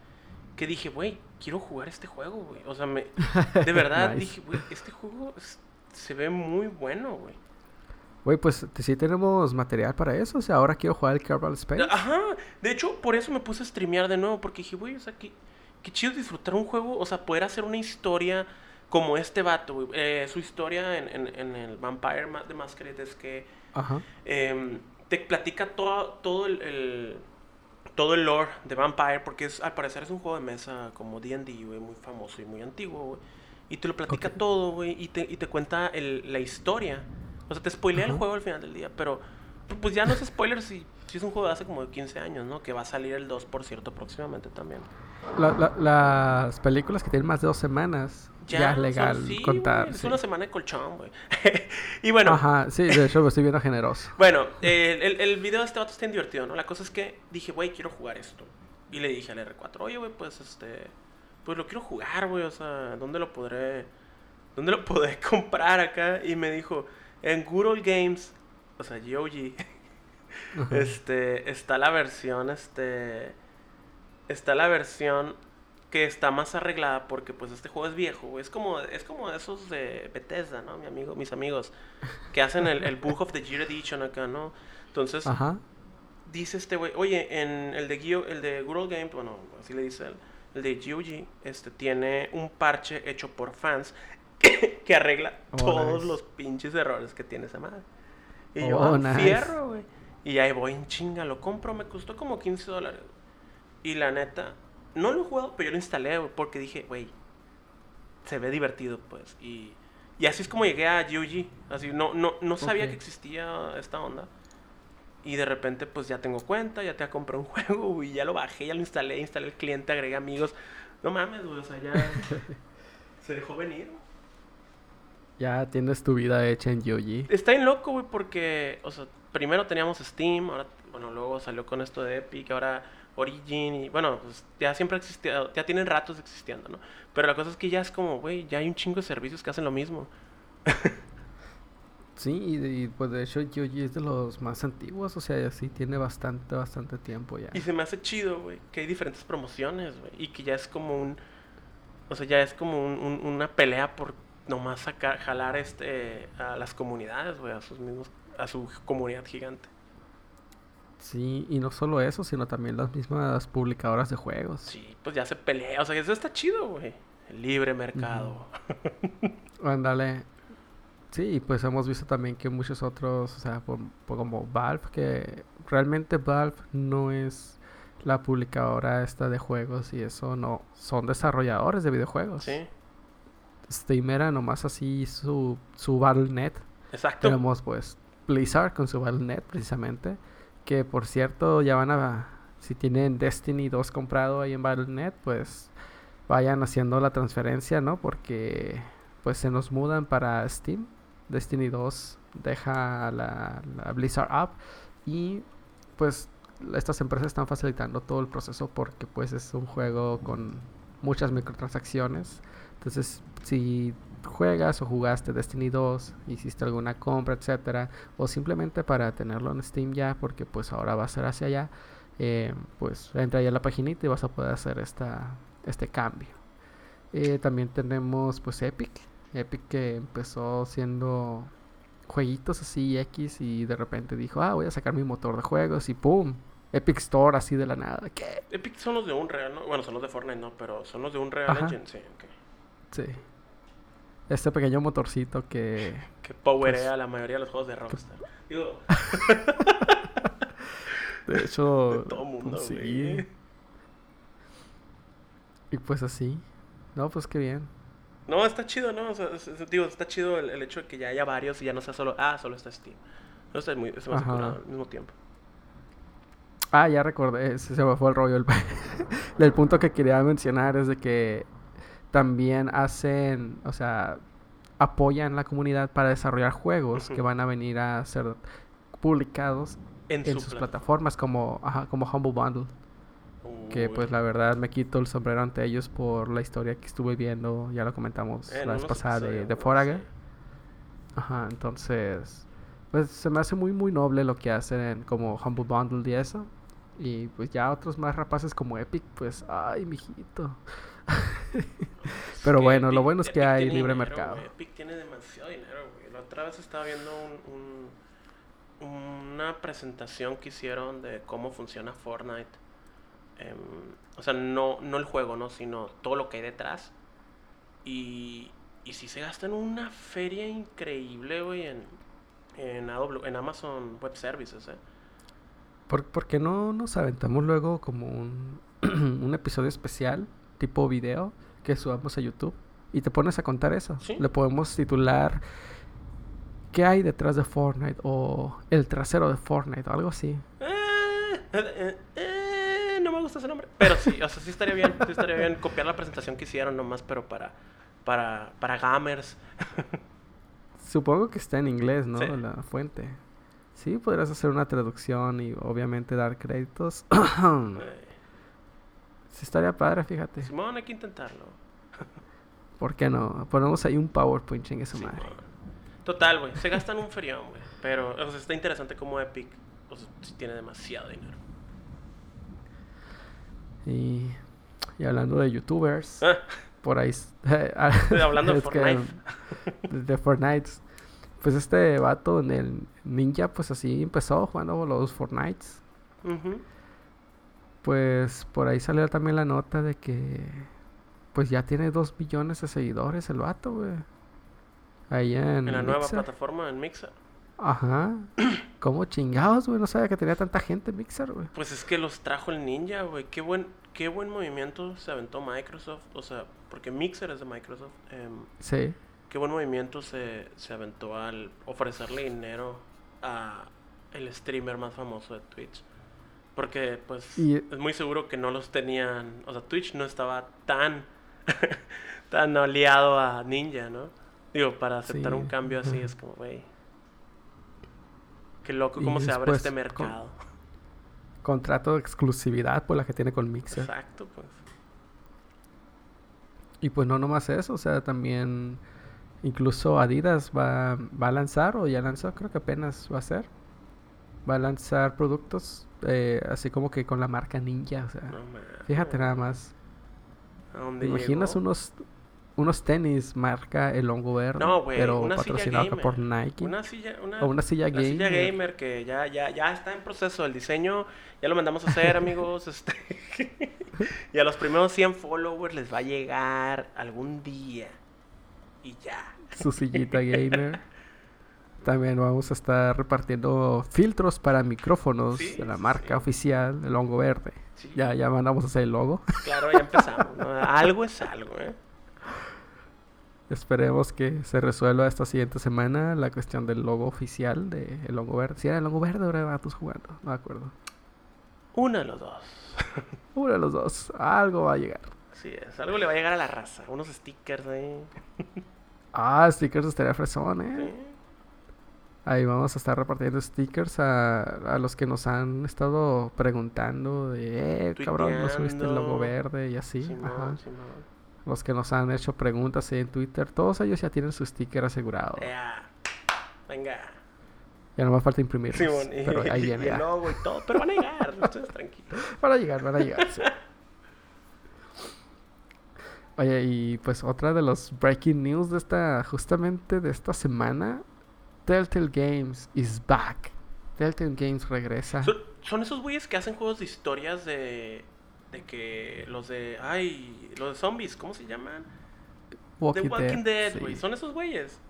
Que dije, güey, quiero jugar este juego, güey. O sea, me, de verdad Nice. dije, güey, este juego es- se ve muy bueno, güey. Güey, pues sí tenemos material para eso. O sea, ahora quiero jugar el Kerbal Space. Ajá, de hecho, por eso me puse a streamear de nuevo, porque dije, güey, o sea, qué, qué chido disfrutar un juego, o sea, poder hacer una historia como este vato, güey. Eh, su historia en, en, en el Vampire de Masquerade es que Ajá. em, te platica todo, todo el, el- todo el lore de Vampire, porque es, al parecer es un juego de mesa como D&D, güey, muy famoso y muy antiguo, güey. Y te lo platica todo, güey, y te, y te cuenta el- la historia. O sea, te spoilea el juego al final del día, pero pues ya no es spoiler si, si es un juego de hace como 15 años, ¿no? Que va a salir el 2, por cierto, próximamente también. La- la- las películas que tienen más de dos semanas ya, es son- legal sí, contar. Es sí. una semana de colchón, güey. y bueno, Ajá, sí, de hecho me estoy viendo generoso. Bueno, el, el, el video de este vato está bien divertido, ¿no? La cosa es que dije, güey, quiero jugar esto. Y le dije al R4, oye, güey, pues este. Pues lo quiero jugar, güey, o sea, ¿dónde lo podré. ¿Dónde lo podré comprar acá? Y me dijo, en Google Games, o sea, GOG, este, está la versión, este. Está la versión que está más arreglada porque pues este juego es viejo. Es como, es como esos de Bethesda, ¿no? Mi amigo, mis amigos. Que hacen el, el Book of the Year Edition acá, ¿no? Entonces, Ajá. dice este güey, oye, en el de, Gio- el de Google Games, bueno, así le dice él, el de GOG, este, tiene un parche hecho por fans que arregla Oh, todos nice. los pinches errores que tiene esa madre. Y Oh, yo, ah, nice. fierro, güey. Y ahí voy en chinga, lo compro, me costó como 15 dólares. Y la neta, no lo he jugado, pero yo lo instalé, güey, porque dije, güey, se ve divertido, pues. Y, y así es como llegué a GOG. Así, no, no, no sabía que existía esta onda. Y de repente, pues ya tengo cuenta, ya te compré un juego, güey, ya lo bajé, ya lo instalé, instalé el cliente, agregué amigos. No mames, güey, o sea, ya se dejó venir. güey. Ya tienes tu vida hecha en GOG. Está bien loco, güey, porque, o sea, primero teníamos Steam, ahora, bueno, luego salió con esto de Epic, ahora Origin, y bueno, pues ya siempre existía, ya tienen ratos existiendo, ¿no? Pero la cosa es que ya es como, güey, ya hay un chingo de servicios que hacen lo mismo. Sí, y, pues de hecho GOG es de los más antiguos, o sea, sí tiene bastante, bastante tiempo ya. Y se me hace chido, güey, que hay diferentes promociones, güey, y que ya es como un, o sea, ya es como un- un- una pelea por nomás sacar, jalar este, a las comunidades, güey, a sus mismos, a su comunidad gigante. Sí, y no solo eso, sino también las mismas publicadoras de juegos. Sí, pues ya se pelea, o sea, eso está chido, güey. El libre mercado. Ándale. Sí, pues hemos visto también que muchos otros, o sea, por- por como Valve, que realmente Valve no es la publicadora esta de juegos y eso no, son desarrolladores de videojuegos. Sí, Steam era nomás así su, su Battle.net. exacto. Tenemos pues Blizzard con su Battle.net precisamente, que por cierto ya van a, si tienen Destiny 2 comprado ahí en Battle.net, pues vayan haciendo la transferencia, ¿no? Porque pues se nos mudan para Steam. Destiny 2 deja la, la Blizzard App y pues estas empresas están facilitando todo el proceso porque pues es un juego con muchas microtransacciones. Entonces, si juegas o jugaste Destiny 2, hiciste alguna compra, etcétera, o simplemente para tenerlo en Steam ya, porque pues ahora va a ser hacia allá, eh, pues entra ahí a la paginita y vas a poder hacer esta, este cambio. Eh, también tenemos pues Epic, Epic que empezó siendo jueguitos así X y de repente dijo, ah, voy a sacar mi motor de juegos y ¡pum! Epic Store así de la nada. ¿Qué? Epic son los de Unreal, ¿no? Bueno, son los de Fortnite, ¿no? Pero son los de Unreal Ajá. Engine, sí. Sí. Este pequeño motorcito que... Que powerea Pues- la mayoría de los juegos de Rockstar. Digo, De hecho... de todo mundo, sí. güey. Y pues así. No, pues qué bien. No, está chido, ¿no? O sea, es- es- digo, está chido el, el hecho de que ya haya varios y ya no sea solo, ah, solo está Steam. No está muy, se me hace curado al mismo tiempo. Ah, ya recordé, se, se me fue el rollo. El, el punto que quería mencionar es de que también hacen, o sea, apoyan la comunidad para desarrollar juegos que van a venir a ser publicados En, en su sus plataforma. plataformas como, ajá, como Humble Bundle. Que pues la verdad me quito el sombrero ante ellos por la historia que estuve viendo, ya lo comentamos En la vez pasada de, de. Forager. Sí. Ajá, entonces, pues se me hace muy, muy noble lo que hacen como Humble Bundle y eso. Y pues ya otros más rapaces como Epic, pues, ay, mijito. Pero que bueno, lo bueno es que Epic hay libre dinero, mercado. Epic tiene demasiado dinero, güey. La otra vez estaba viendo un, un- una presentación que hicieron de cómo funciona Fortnite. Em, o sea, no, no el juego, ¿no? Sino todo lo que hay detrás. Y, y sí se gastan una feria increíble, güey, en, en, AW en Amazon Web Services, ¿eh? ¿Por, por qué no nos aventamos luego como un, un episodio especial, tipo video, que subamos a YouTube? Y te pones a contar eso. Sí. Le podemos titular ¿Qué hay detrás de Fortnite? O El trasero de Fortnite, o algo así. Eh, eh, eh, no me gusta ese nombre. Pero sí, o sea, sí estaría bien. Sí estaría bien copiar la presentación que hicieron nomás, pero para, para, para gamers. Supongo que está en inglés, ¿no? Sí. La fuente. Sí, podrías hacer una traducción y obviamente dar créditos. Sí, estaría padre, fíjate. Simón, hay que intentarlo. ¿Por qué no? Ponemos ahí un PowerPoint en esa madre. Total, güey. Se gastan un ferión, güey. Pero, o sea, está interesante como Epic. O sea, tiene demasiado dinero. Y, y hablando de youtubers, Ah, por ahí... s- Hablando de es que, Fortnite. de, Fortnite. Pues este vato en el Ninja, pues así empezó jugando los Fortnites. ujú. Pues por ahí salió también la nota de que pues ya tiene dos millones de seguidores el vato, güey. Ahí en, En la nueva plataforma, en Mixer. Ajá. ¿Cómo chingados, güey? No sabía que tenía tanta gente en Mixer, güey. Pues es que los trajo el ninja, güey. Qué buen, qué buen movimiento se aventó Microsoft. O sea, porque Mixer es de Microsoft. em, Sí. qué buen movimiento se, se aventó al ofrecerle dinero a el streamer más famoso de Twitch. Porque, pues, Y- es muy seguro que no los tenían. O sea, Twitch no estaba tan, tan aliado a Ninja, ¿no? Digo, para aceptar Sí, un cambio así es como, güey. Qué loco cómo se abre este con- mercado. Contrato de exclusividad por la que tiene con Mixer. Exacto, pues. Y pues no nomás eso, o sea, también incluso Adidas va, va a lanzar, o ya lanzó, creo que apenas va a ser. Va a lanzar productos eh, así como que con la marca Ninja, o sea. No. Fíjate nada más. ¿A ¿Te dónde imaginas llegó? unos unos tenis marca El Hongo Verde? No, güey, Pero una silla patrocinado por Nike. Una silla, una, o una silla la silla gamer. gamer que ya, ya, ya está en proceso. El diseño ya lo mandamos a hacer, amigos. Este, y a los primeros 100 followers les va a llegar algún día. Y ya. Su sillita gamer. También vamos a estar repartiendo filtros para micrófonos Sí, de la marca sí. oficial El Hongo Verde. Sí. Ya, ya mandamos a hacer el logo. Claro, ya empezamos. ¿no? Algo es algo, ¿eh? Esperemos que se resuelva esta siguiente semana la cuestión del logo oficial de El Hongo Verde. Si era El Hongo Verde era Vatos jugando, no me acuerdo. Uno de los dos. Uno de los dos, algo va a llegar. Así es. Algo le va a llegar a la raza. Unos stickers ahí. Ah, stickers estaría fresón, eh. Sí. Ahí vamos a estar repartiendo stickers a, a los que nos han estado preguntando de, eh, cabrón, no subiste el logo verde y así. Ajá. Los que nos han hecho preguntas en Twitter, todos ellos ya tienen su sticker asegurado. Venga. Ya no me falta imprimirlos. Simón, y, pero ahí viene y el ya. logo y todo. Pero van a llegar. Ustedes tranquilos. Van a llegar, van a llegar. sí. Oye, y pues otra de los breaking news de esta, justamente de esta semana, Telltale Games is back. Telltale Games regresa. Son, son esos güeyes que hacen juegos de historias de. De que los de. Ay, los de zombies, ¿cómo se llaman? Walking The Walking Dead, sí. güey. Son esos güeyes.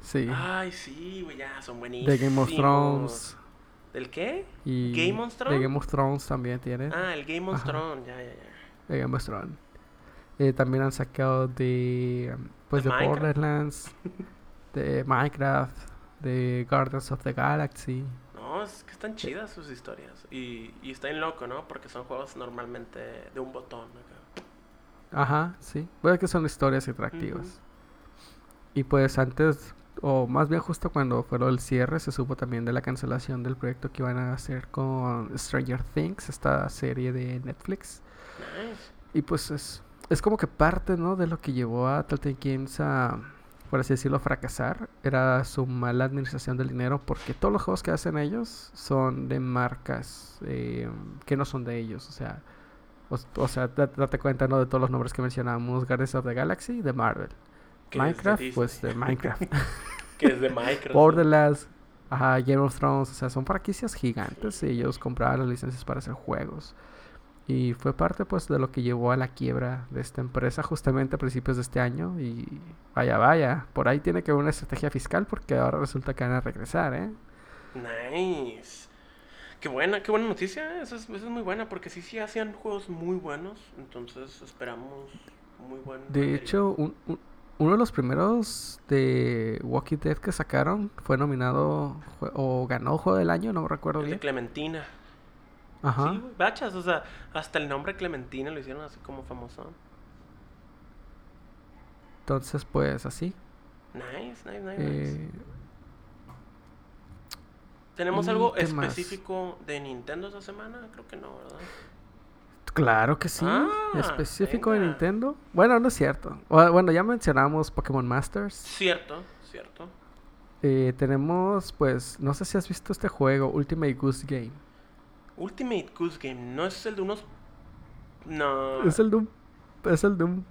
Sí. Ay, sí, güey, ya, son de buenísimos. Game of Thrones. ¿Del qué? Y ¿Game of De Thrones? Game of Thrones también tiene. Ah, el Game of. Thrones, ya, ya, ya. De Game of Thrones. Eh, también han sacado de. um, Pues De de. Borderlands. de Minecraft. De Guardians of the Galaxy. No, es que están chidas sus historias. Y, y está loco, ¿no? Porque son juegos normalmente de un botón. acá. Aja, sí. Puede que son historias atractivas. Y pues antes, o más bien justo cuando fue del cierre, se supo también de la cancelación del proyecto que iban a hacer con Stranger Things, esta serie de Netflix. Nice. Y pues es, es como que parte, ¿no? De lo que llevó a Telltale Games a, por así decirlo, fracasar. Era su mala administración del dinero porque todos los juegos que hacen ellos son de marcas eh, que no son de ellos. O sea, o, o sea, da- date cuenta, ¿no? De todos los nombres que mencionamos. Guardians of the Galaxy, de Marvel. De Minecraft, Disney. pues de Minecraft. Que es de Minecraft. Borderlands, ajá, Game of Thrones, o sea, son franquicias gigantes y ellos compraban las licencias para hacer juegos. Y fue parte pues de lo que llevó a la quiebra de esta empresa justamente a principios de este año y vaya, vaya, por ahí tiene que haber una estrategia fiscal porque ahora resulta que van a regresar, ¿eh? Nice. Qué buena, qué buena noticia. Esa es, esa es muy buena porque sí, sí hacían juegos muy buenos. Entonces esperamos muy buen. De material. hecho, un- un- uno de los primeros de Walking Dead que sacaron fue nominado o ganó Juego del Año, no recuerdo El de bien. Clementina. Ajá. Sí, bachas, o sea, hasta el nombre Clementina lo hicieron así como famoso. Entonces, pues así. Nice, nice, nice. Eh, ¿Tenemos ¿y algo más? específico de Nintendo esta semana? Creo que no, ¿verdad? claro que sí. Ah, Específico de. Nintendo. Bueno, no es cierto. Bueno, ya mencionamos Pokémon Masters. Cierto, cierto. Eh, tenemos, pues, no sé si has visto este juego, Ultimate Goose Game. Ultimate Goose Game, ¿no es el de unos... No... Es el de un, es el de un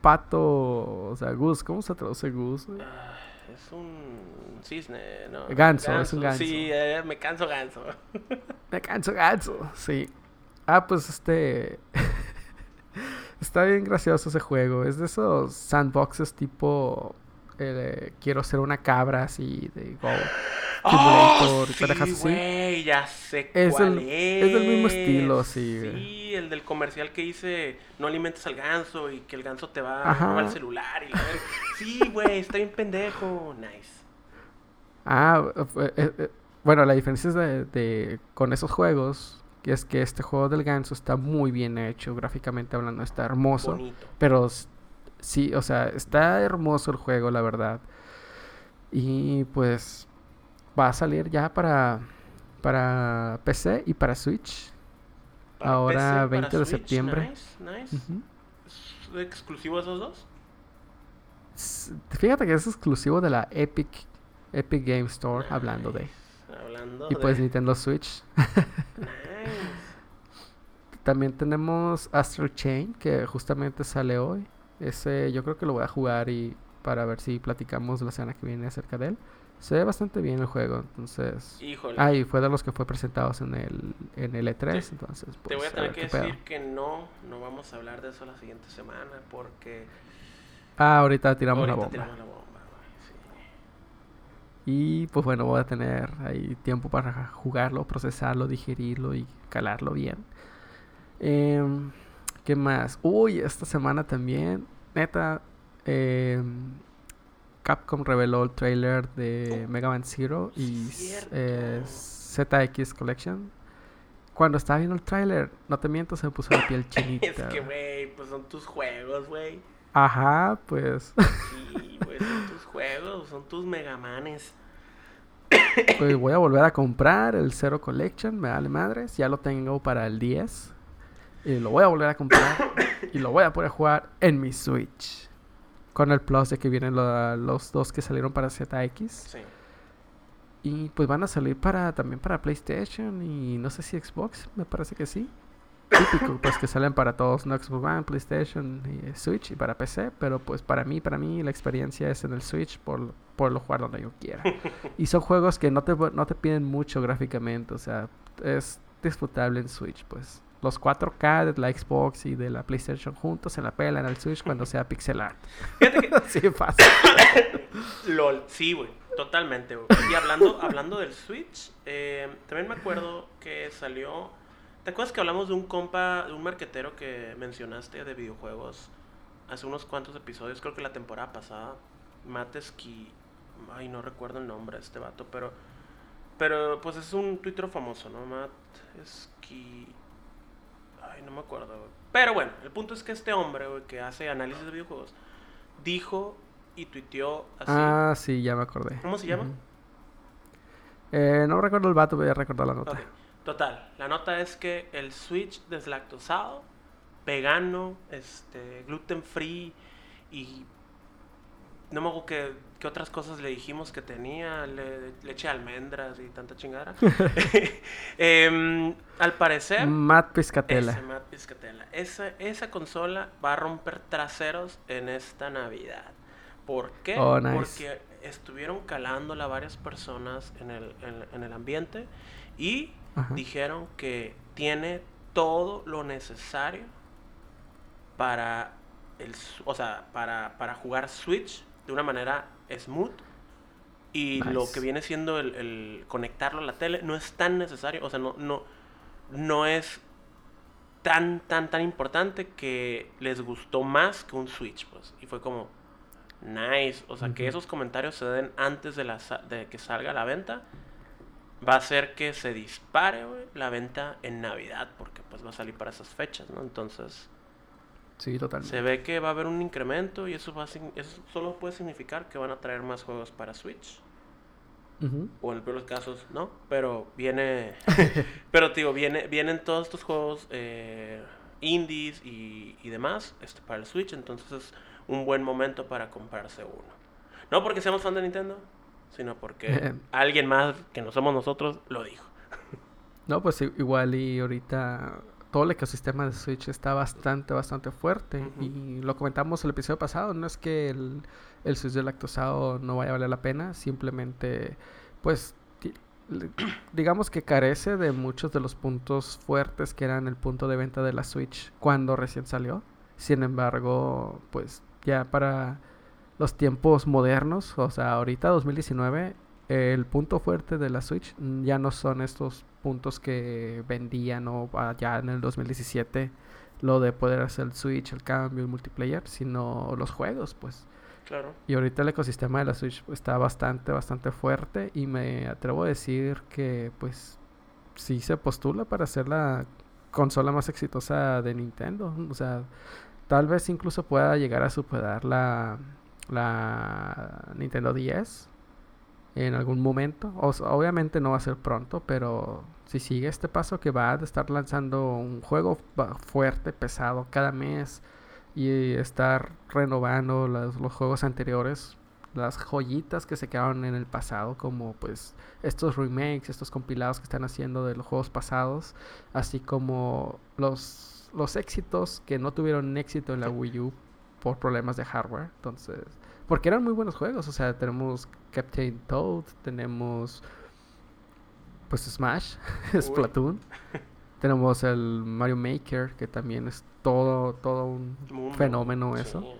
pato, o sea, goose. ¿Cómo se traduce goose? Ah, es un cisne, ¿no? Ganso, es un ganso. Sí, eh, me canso ganso. Me canso, ganso. Sí. Ah, pues este. Está bien gracioso ese juego. Es de esos sandboxes tipo. Eh, quiero ser una cabra así de Go. ¡Oh, sí, así. güey! Ya sé Es cuál del- es. es del mismo estilo, sí, güey. Sí, el del comercial que dice no alimentes al ganso y que el ganso te va Ajá. a robar el celular. Y la verga. sí, güey, está bien pendejo. Nice. Ah, eh, eh, bueno, la diferencia es de, de- con esos juegos. Que es que este juego del ganso está muy bien hecho, gráficamente hablando, está hermoso. Bonito. Pero sí, o sea, está hermoso el juego, la verdad. Y pues va a salir ya para, para PC y para Switch. Para Ahora, PC, para 20 de Switch, septiembre. Nice, nice. ¿Es exclusivo esos dos? Fíjate que es exclusivo de la Epic, Epic Game Store, hablando de. Hablando Y pues. Nintendo Switch. Nice. También tenemos Astral Chain, que justamente sale hoy. Ese yo creo que lo voy a jugar y para ver si platicamos la semana que viene acerca de él. Se ve bastante bien el juego, entonces... Híjole. Ah, y fue de los que fue presentados en el, en el E3, Sí. entonces pues Te voy a a tener que pedo. decir que no, no vamos a hablar de eso la siguiente semana porque Ah, ahorita tiramos la bomba. tiramos la bomba, güey, sí. Y pues bueno, voy a tener ahí tiempo para jugarlo, procesarlo, digerirlo y calarlo bien. Em, ¿Qué más? Uy, esta semana también, neta, em, Capcom reveló el trailer de Oh, Mega Man Zero y eh, ZX Collection. Cuando estaba viendo el trailer, no te miento, se me puso la piel chinita. Es que, güey, pues son tus juegos, güey. Ajá, pues, Sí, güey, son tus juegos, son tus megamanes. pues voy a volver a comprar el Zero Collection, me vale madres, ya lo tengo para el 10. Y lo voy a volver a comprar y lo voy a poder jugar en mi Switch. Con el plus de que vienen lo- los dos que salieron para ZX. Sí. Y pues van a salir para también para PlayStation y no sé si Xbox, me parece que sí. Típico, pues que salen para todos, no Xbox One, PlayStation y eh, Switch y para PC, pero pues para mí, para mí la experiencia es en el Switch por, jugar donde yo quiera. Y son juegos que no te, no te piden mucho gráficamente, o sea, es disfrutable en Switch, pues. Los 4K de la Xbox y de la PlayStation juntos se la pelan al Switch cuando sea pixel art. Fíjate que Así de fácil. LOL, sí, güey, totalmente, güey. Y hablando, hablando del Switch, eh, también me acuerdo que salió. ¿Te acuerdas que hablamos de un compa, de un marquetero que mencionaste de videojuegos hace unos cuantos episodios? Creo que la temporada pasada. Matt Esqui. Ay, no recuerdo el nombre de este vato, pero. Pero, pues es un Twitter famoso, ¿no? Matt Esqui. Ay, no me acuerdo, güey. Pero bueno, el punto es que este hombre, güey, que hace análisis de videojuegos, dijo y tuiteó así. Ah, sí, ya me acordé. ¿Cómo se llama? Eh, no recuerdo el vato, voy a recordar la nota. Total, la nota es que el Switch deslactosado, vegano, este, gluten free y no me acuerdo qué, qué otras cosas le dijimos que tenía, le- leche de almendras y tanta chingada. Em, al parecer, Matt Piscatella. ese Matt Piscatella, esa, esa consola va a romper traseros en esta Navidad. ¿Por qué? Oh, nice. Porque estuvieron calándola varias personas en el, en- en el ambiente y Ajá. dijeron que tiene todo lo necesario para el, o sea, para, para jugar Switch de una manera smooth Y lo que viene siendo el, el conectarlo a la tele no es tan necesario, o sea, no, no, no es tan, tan, tan importante que les gustó más que un Switch, pues. Y fue como, nice. O sea, que esos comentarios se den antes de, la, de que salga a la venta. Va a hacer que se dispare, la venta en Navidad, porque pues va a salir para esas fechas, ¿no? Entonces, Sí, totalmente. se ve que va a haber un incremento y eso, va a, eso solo puede significar que van a traer más juegos para Switch. O en el peor de los casos, no. Pero viene. pero, tío, viene, vienen todos estos juegos eh, indies y, y demás este, para el Switch. Entonces es un buen momento para comprarse uno. No porque seamos fan de Nintendo, sino porque alguien más que no somos nosotros lo dijo. No, pues igual y ahorita todo el ecosistema de Switch está bastante, bastante fuerte. Y lo comentamos el episodio pasado, no es que el, el Switch de lactosado no vaya a valer la pena, simplemente, pues, digamos que carece de muchos de los puntos fuertes que eran el punto de venta de la Switch cuando recién salió. Sin embargo, pues ya para los tiempos modernos, o sea, ahorita 2019, el punto fuerte de la Switch mm, ya no son estos puntos que vendían o allá en el 2017 lo de poder hacer el Switch, el cambio, el multiplayer, sino los juegos, pues. Claro. Y ahorita el ecosistema de la Switch está bastante, bastante fuerte y me atrevo a decir que pues sí se postula para ser la consola más exitosa de Nintendo. O sea, tal vez incluso pueda llegar a superar la, la Nintendo 10 en algún momento. O obviamente no va a ser pronto, pero si sigue este paso que va de estar lanzando un juego fuerte, pesado cada mes y estar renovando las- los juegos anteriores, las joyitas que se quedaron en el pasado, como pues estos remakes, estos compilados que están haciendo de los juegos pasados, así como los, los éxitos que no tuvieron éxito en la Wii U por problemas de hardware. Entonces, porque eran muy buenos juegos, o sea, tenemos Captain Toad, tenemos pues Smash, Splatoon. Tenemos el Mario Maker, que también es todo, todo un Mundo. fenómeno Sí. eso.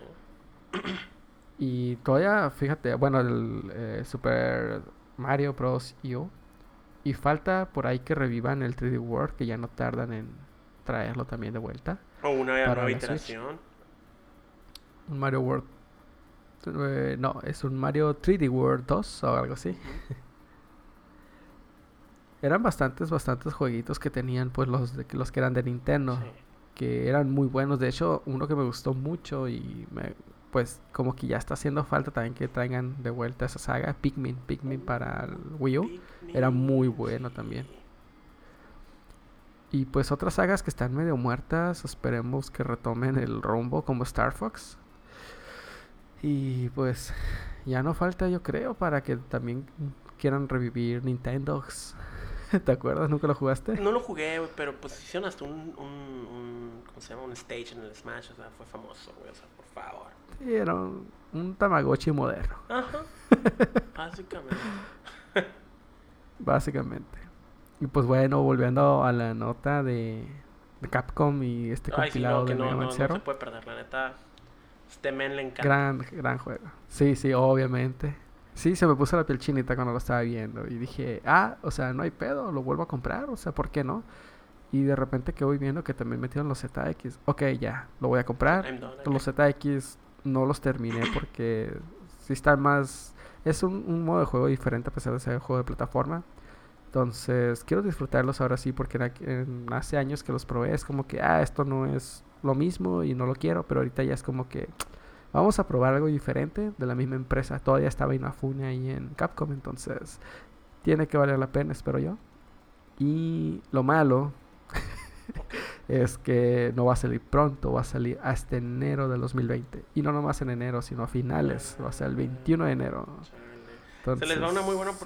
Y todavía, fíjate, bueno, el eh, Super Mario Bros. U. Y falta por ahí que revivan el 3D World, que ya no tardan en traerlo también de vuelta. O una nueva iteración. Un Mario World. Eh, no, es un Mario 3D World 2 o algo así. Eran bastantes, bastantes jueguitos que tenían, pues los, los que eran de Nintendo. Sí. que eran muy buenos. De hecho, uno que me gustó mucho y me, pues como que ya está haciendo falta también que traigan de vuelta esa saga, Pikmin, Pikmin para el Wii U. era muy bueno también. Y pues otras sagas que están medio muertas, esperemos que retomen el rumbo como Star Fox. Y pues ya no falta yo creo para que también quieran revivir Nintendogs. ¿Te acuerdas? ¿Nunca lo jugaste? No lo jugué, güey, pero pues hicieron hasta un, un, un- ¿cómo se llama? Un stage en el Smash, o sea, fue famoso, güey, o sea, por favor. Sí, era un, un Tamagotchi moderno. Ajá. Básicamente. Básicamente. Y pues bueno, volviendo a la nota de, de Capcom y este Ay, sí, compilado no, que de no, no, se puede perder, la neta. Este men le encanta. Gran, gran juego. Sí, sí, obviamente. Sí, se me puso la piel chinita cuando lo estaba viendo. Y dije, ah, o sea, no hay pedo, lo vuelvo a comprar, o sea, ¿por qué no? Y de repente que voy viendo que también metieron los ZX. Ok, ya, lo voy a comprar. Los ZX no los terminé porque sí están más... Es un, un modo de juego diferente a pesar de ser un juego de plataforma. Entonces, quiero disfrutarlos ahora sí porque en- hace años que los probé. Es como que, ah, esto no es lo mismo y no lo quiero. Pero ahorita ya es como que vamos a probar algo diferente de la misma empresa. Todavía estaba Inafune ahí en Capcom. Entonces, tiene que valer la pena, espero yo. Y lo malo es que no va a salir pronto, va a salir hasta enero del 2020. Y no nomás en enero, sino a finales, va a ser el 21 de enero. Se les va una muy buena sí.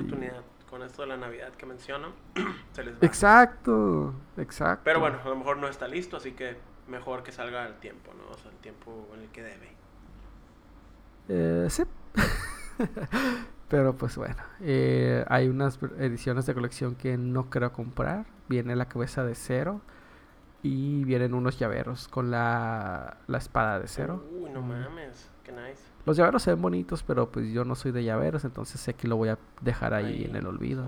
Con esto de la Navidad que menciono. Se les va. Exacto, exacto. Pero bueno, a lo mejor no está listo, así que mejor que salga al tiempo, ¿no? O sea, el tiempo en el que debe. Eh, sí. Pero pues bueno, eh, hay unas ediciones de colección que no creo comprar. Viene la cabeza de cero y vienen unos llaveros con la, la espada de cero. Uy, no mames, qué nice. Los llaveros se ven bonitos, pero pues yo no soy de llaveros, entonces sé que lo voy a dejar ahí, en el olvido.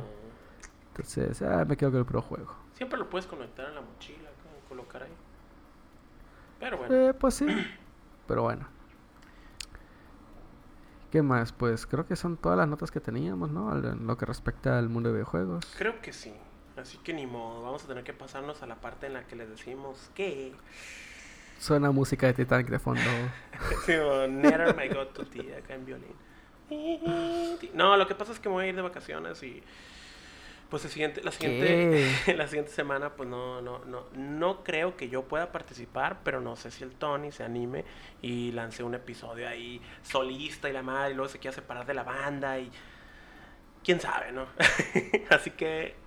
Entonces, ah, me quedo con el pro juego. Siempre lo puedes conectar en la mochila, colocar ahí. Pero bueno. Eh, pues sí. Pero bueno. ¿Qué más? Pues creo que son todas las notas que teníamos, ¿no? En lo que respecta al mundo de videojuegos. Creo que sí. Así que ni modo. Vamos a tener que pasarnos a la parte en la que les decimos que. Suena música de Titanic de fondo. sí, Never My God to Tea, acá en violín. No, lo que pasa es que me voy a ir de vacaciones y pues el siguiente, la siguiente, la siguiente semana, pues no, no, no, no creo que yo pueda participar, pero no sé si el Tony se anime y lance un episodio ahí solista y la madre, y luego se quiera separar de la banda y quién sabe, ¿no? Así que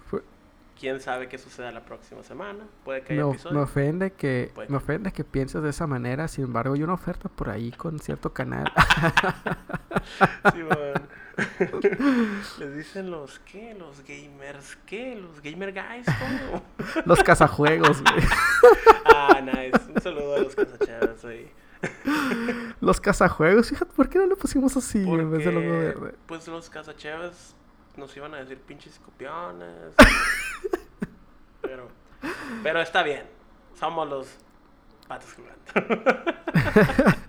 quién sabe qué suceda la próxima semana. Puede que haya me, episodio. Me ofende que, me ofende que pienses de esa manera. Sin embargo, hay una oferta por ahí con cierto canal. sí. Les dicen los qué, los gamers, ¿qué? Los gamer guys, ¿cómo? los cazajuegos, güey. ah, nice. Un saludo a los cazachavos ahí. los cazajuegos, fíjate, ¿por qué no le pusimos así en vez de logo verde? Pues los cazachavos nos iban a decir pinches copiones. pero, pero está bien. Somos los patos jugando.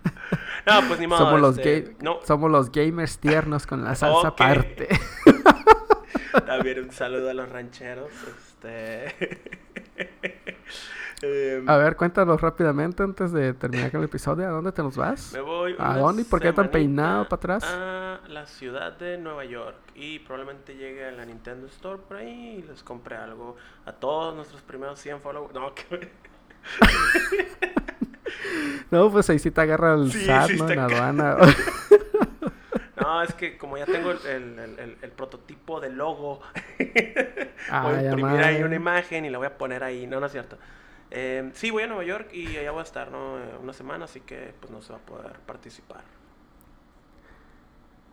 No, pues ni modo. Somos, los, este, somos los gamers tiernos con la salsa aparte. También un saludo a los rancheros. Este. Em, a ver, cuéntanos rápidamente antes de terminar con el episodio. ¿A dónde te nos vas? Me voy. ¿A dónde y por qué tan peinado para atrás? A la ciudad de Nueva York. Y probablemente llegue a la Nintendo Store por ahí y les compre algo a todos nuestros primeros 100 followers. No, que. No, pues ahí sí te agarra el SAT, ¿no? En aduana. No, es que como ya tengo el, prototipo de logo, ah, voy a imprimir ahí una imagen y la voy a poner ahí. No, no es cierto. Eh, sí, voy a Nueva York y allá voy a estar, ¿no? Eh, una semana, así que pues no se va a poder participar.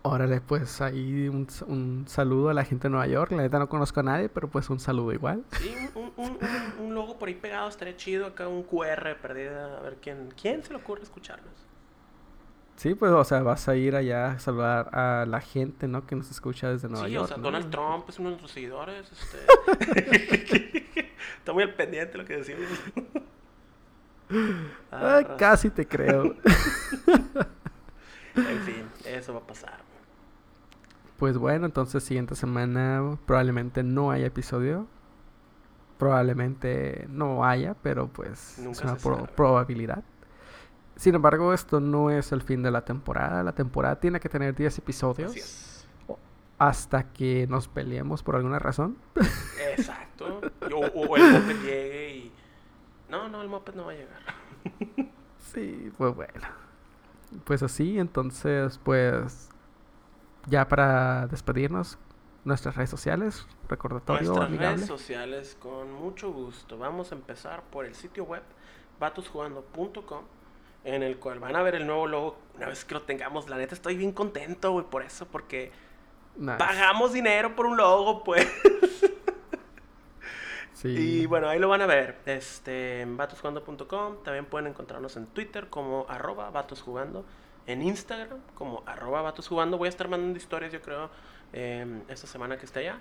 Órale, pues ahí un, un, saludo a la gente de Nueva York. La neta no conozco a nadie, pero pues un saludo igual. Sí, un, un, un logo por ahí pegado estaría chido. Acá un QR perdido. A ver quién, quién se le ocurre escucharnos. Sí, pues, o sea, vas a ir allá a saludar a la gente, ¿no? Que nos escucha desde Nueva York. Sí, o sea, Donald Trump es uno de nuestros seguidores. Este... Está muy al pendiente lo que decimos. ah, casi te creo. en fin, eso va a pasar. Pues bueno, entonces siguiente semana probablemente no haya episodio. Probablemente no haya, pero pues es una probabilidad. Sin embargo, esto no es el fin de la temporada. La temporada tiene que tener 10 episodios. Hasta que nos peleemos por alguna razón. Exacto. O, el moped llegue y... No, no, el moped no va a llegar. sí, pues bueno. Pues así, entonces, pues ya para despedirnos, nuestras redes sociales, recordatorio Nuestras redes sociales, con mucho gusto. Vamos a empezar por el sitio web vatusjugando.com, en el cual van a ver el nuevo logo una vez que lo tengamos. La neta estoy bien contento, güey, por eso, porque pagamos dinero por un logo, pues. sí. Y bueno, ahí lo van a ver. Este, en vatusjugando.com. También pueden encontrarnos en Twitter como arroba vatusjugando en Instagram como arroba vatos jugando. Voy a estar mandando historias, yo creo, em, esta semana que esté allá.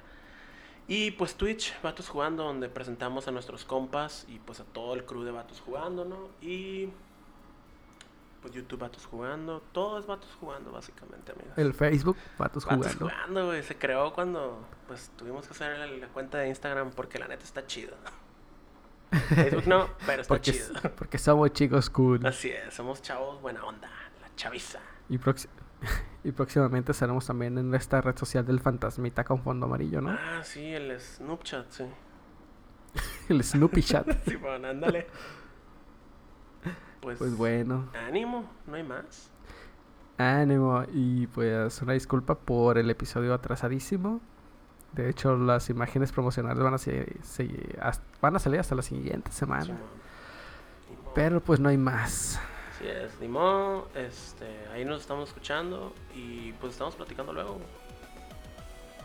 Y pues Twitch, Vatos Jugando, donde presentamos a nuestros compas y pues a todo el crew de Vatos Jugando, ¿no? Y pues YouTube Vatos Jugando, todo es Vatos Jugando básicamente, amigos. El Facebook Vatos Jugando. Vatos Jugando, güey, se creó cuando pues tuvimos que hacer la, cuenta de Instagram porque la neta está chido. Facebook no, pero está chido. Porque somos chicos cool. Así es, somos chavos buena onda. Chaviza. Y, y próximamente estaremos también en esta red social del fantasmita con fondo amarillo, ¿no? Ah, sí, el Snoopchat, sí. el Snoopy Chat. sí, bueno, ándale. Pues, pues bueno. Ánimo, no hay más. Ánimo. Y pues una disculpa por el episodio atrasadísimo. De hecho, las imágenes promocionales van a, van a salir hasta la siguiente semana. Pero pues no hay más. Así es, ni modo, este, ahí nos estamos escuchando y pues estamos platicando luego.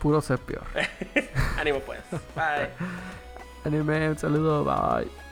Puro ser peor. Ánimo pues, bye. Anime, un saludo, bye.